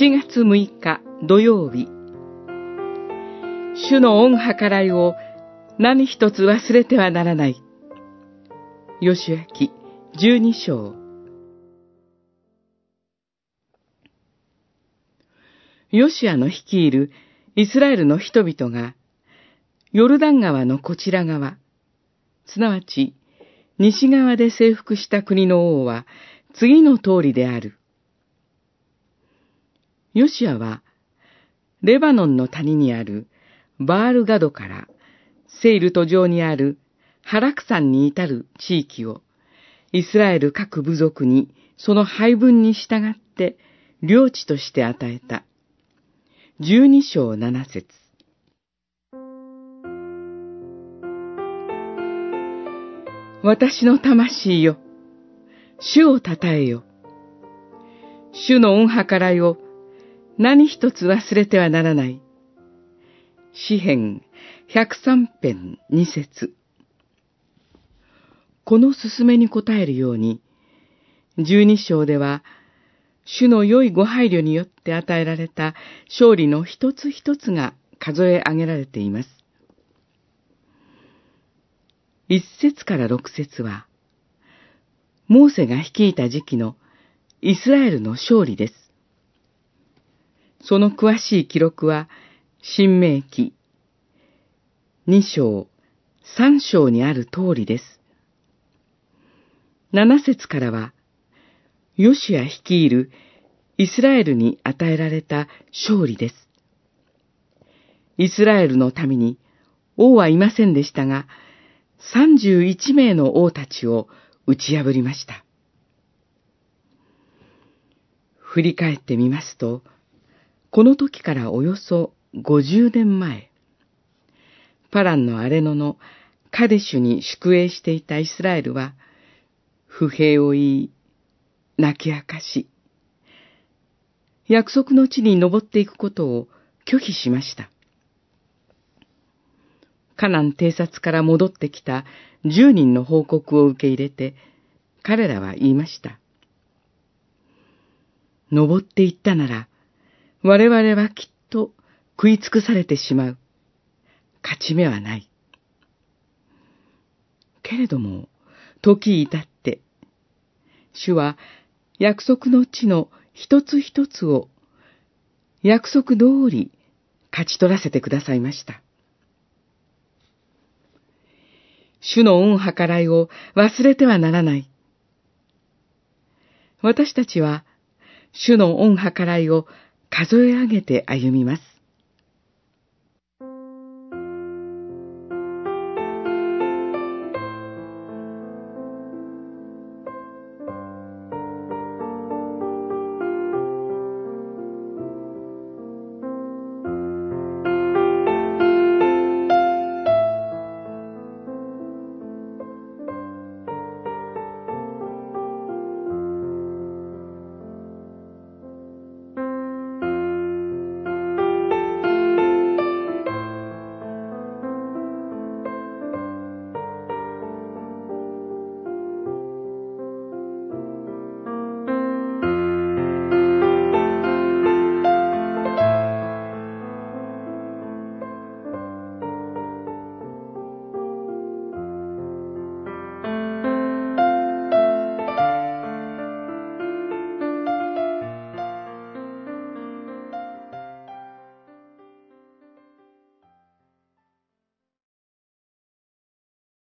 7月6日土曜日主の恩計らいを何一つ忘れてはならない。吉明十二章ヨシアの率いるイスラエルの人々が、ヨルダン川のこちら側、すなわち西側で征服した国の王は次の通りである。ヨシアは、レバノンの谷にあるバールガドからセイル途上にあるハラク山に至る地域をイスラエル各部族にその配分に従って領地として与えた。十二章七節私の魂よ、主を称えよ。主の恩計らいを何一つ忘れてはならない。詩編103編2節この勧めに応えるように、十二章では、主の良いご配慮によって与えられた勝利の一つ一つが数え上げられています。一節から六節は、モーセが率いた時期のイスラエルの勝利です。その詳しい記録は、新明記二章、三章にある通りです。七節からは、ヨシア率いるイスラエルに与えられた勝利です。イスラエルのために王はいませんでしたが、三十一名の王たちを打ち破りました。振り返ってみますと、この時からおよそ50年前、パランのアレノのカデシュに宿営していたイスラエルは、不平を言い、泣き明かし、約束の地に登っていくことを拒否しました。カナン偵察から戻ってきた10人の報告を受け入れて、彼らは言いました。登っていったなら、我々はきっと食い尽くされてしまう。勝ち目はない。けれども、時至って、主は約束の地の一つ一つを約束通り勝ち取らせてくださいました。主の恩計らいを忘れてはならない。私たちは、主の恩計らいを数え上げて歩みます。